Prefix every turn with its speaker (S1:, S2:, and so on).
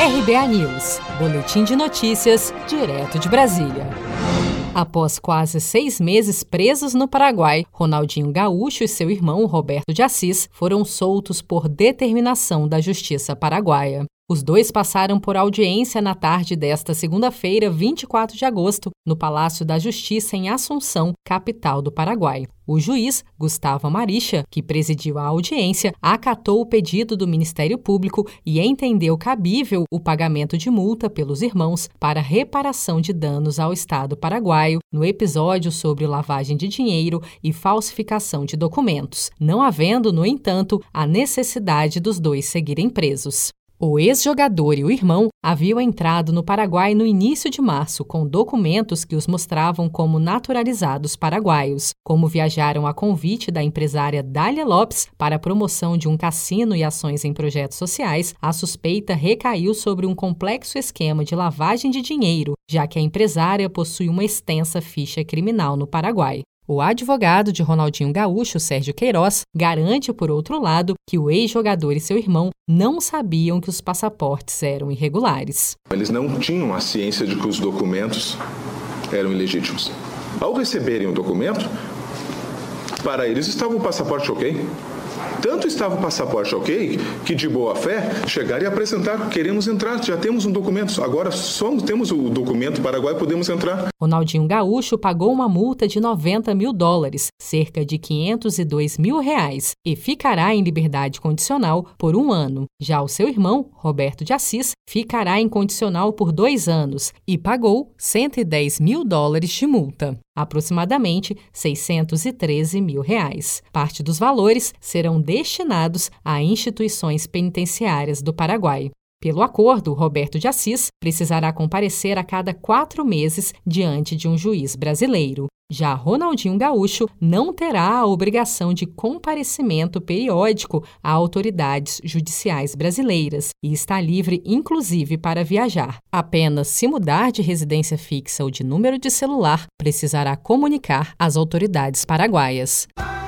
S1: RBA News, Boletim de Notícias, direto de Brasília. Após quase seis meses presos no Paraguai, Ronaldinho Gaúcho e seu irmão Roberto de Assis foram soltos por determinação da Justiça Paraguaia. Os dois passaram por audiência na tarde desta segunda-feira, 24 de agosto, no Palácio da Justiça em Assunção, capital do Paraguai. O juiz, Gustavo Maricha, que presidiu a audiência, acatou o pedido do Ministério Público e entendeu cabível o pagamento de multa pelos irmãos para reparação de danos ao Estado paraguaio no episódio sobre lavagem de dinheiro e falsificação de documentos, não havendo, no entanto, a necessidade dos dois seguirem presos. O ex-jogador e o irmão haviam entrado no Paraguai no início de março com documentos que os mostravam como naturalizados paraguaios. Como viajaram a convite da empresária Dália Lopes para a promoção de um cassino e ações em projetos sociais, a suspeita recaiu sobre um complexo esquema de lavagem de dinheiro, já que a empresária possui uma extensa ficha criminal no Paraguai. O advogado de Ronaldinho Gaúcho, Sérgio Queiroz, garante, por outro lado, que o ex-jogador e seu irmão não sabiam que os passaportes eram irregulares.
S2: Eles não tinham a ciência de que os documentos eram ilegítimos. Ao receberem o documento, para eles estava o passaporte ok. Tanto estava o passaporte ok, que de boa fé chegaram e apresentar, queremos entrar, já temos um documento, agora somos, temos o documento paraguai, podemos entrar.
S1: Ronaldinho Gaúcho pagou uma multa de 90 mil dólares, cerca de 502 mil reais, e ficará em liberdade condicional por um ano. Já o seu irmão, Roberto de Assis, ficará em condicional por dois anos e pagou 110 mil dólares de multa aproximadamente 613 mil reais. Parte dos valores serão destinados a instituições penitenciárias do Paraguai. Pelo acordo, Roberto de Assis precisará comparecer a cada quatro meses diante de um juiz brasileiro. Já Ronaldinho Gaúcho não terá a obrigação de comparecimento periódico a autoridades judiciais brasileiras e está livre, inclusive, para viajar. Apenas se mudar de residência fixa ou de número de celular, precisará comunicar às autoridades paraguaias.